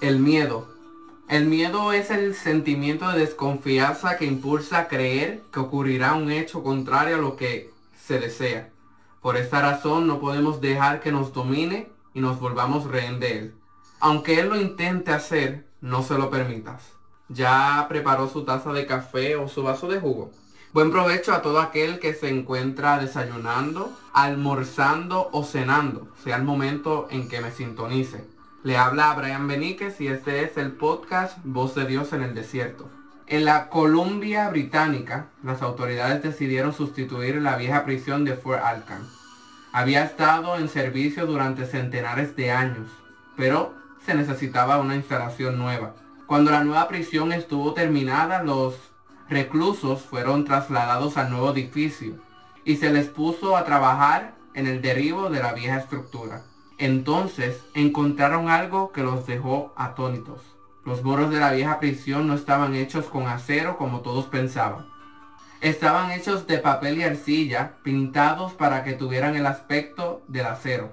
El miedo. El miedo es el sentimiento de desconfianza que impulsa a creer que ocurrirá un hecho contrario a lo que se desea. Por esta razón no podemos dejar que nos domine y nos volvamos rehén de él. Aunque él lo intente hacer, no se lo permitas. ¿Ya preparó su taza de café o su vaso de jugo? Buen provecho a todo aquel que se encuentra desayunando, almorzando o cenando, sea el momento en que me sintonice. Le habla a Brian Beníquez y este es el podcast Voz de Dios en el Desierto. En la Columbia Británica, las autoridades decidieron sustituir la vieja prisión de Fort Alcan. Había estado en servicio durante centenares de años, pero se necesitaba una instalación nueva. Cuando la nueva prisión estuvo terminada, los reclusos fueron trasladados al nuevo edificio y se les puso a trabajar en el derribo de la vieja estructura. Entonces encontraron algo que los dejó atónitos. Los muros de la vieja prisión no estaban hechos con acero como todos pensaban. Estaban hechos de papel y arcilla, pintados para que tuvieran el aspecto del acero.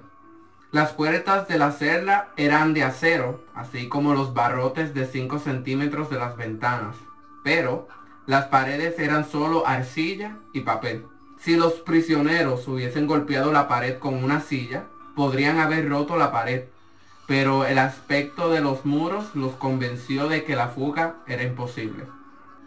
Las puertas de la celda eran de acero, así como los barrotes de 5 centímetros de las ventanas. Pero las paredes eran solo arcilla y papel. Si los prisioneros hubiesen golpeado la pared con una silla, podrían haber roto la pared, pero el aspecto de los muros los convenció de que la fuga era imposible.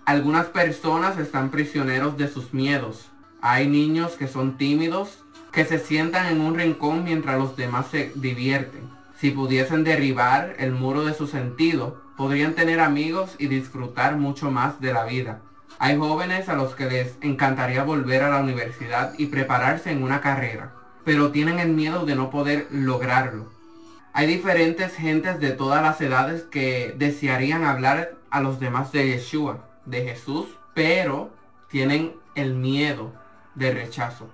Algunas personas están prisioneros de sus miedos. Hay niños que son tímidos, que se sientan en un rincón mientras los demás se divierten. Si pudiesen derribar el muro de su sentido, podrían tener amigos y disfrutar mucho más de la vida. Hay jóvenes a los que les encantaría volver a la universidad y prepararse en una carrera, pero tienen el miedo de no poder lograrlo. Hay diferentes gentes de todas las edades que desearían hablar a los demás de Yeshua, de Jesús, pero tienen el miedo de rechazo.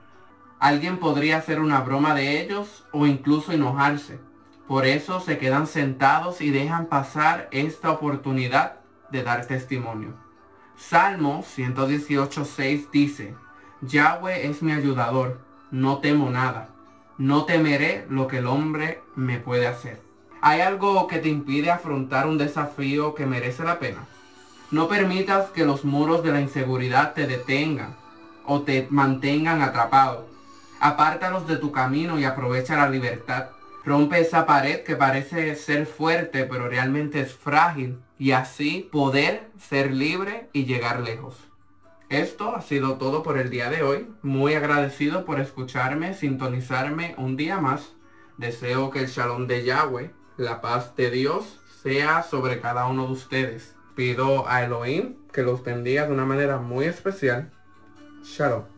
Alguien podría hacer una broma de ellos o incluso enojarse. Por eso se quedan sentados y dejan pasar esta oportunidad de dar testimonio. Salmo 118.6 dice, Yahweh es mi ayudador, no temo nada, no temeré lo que el hombre me puede hacer. ¿Hay algo que te impide afrontar un desafío que merece la pena? No permitas que los muros de la inseguridad te detengan o te mantengan atrapado. Apártalos de tu camino y aprovecha la libertad. Rompe esa pared que parece ser fuerte pero realmente es frágil y así poder ser libre y llegar lejos. Esto ha sido todo por el día de hoy. Muy agradecido por escucharme, sintonizarme un día más. Deseo que el shalom de Yahweh, la paz de Dios, sea sobre cada uno de ustedes. Pido a Elohim que los bendiga de una manera muy especial. Shalom.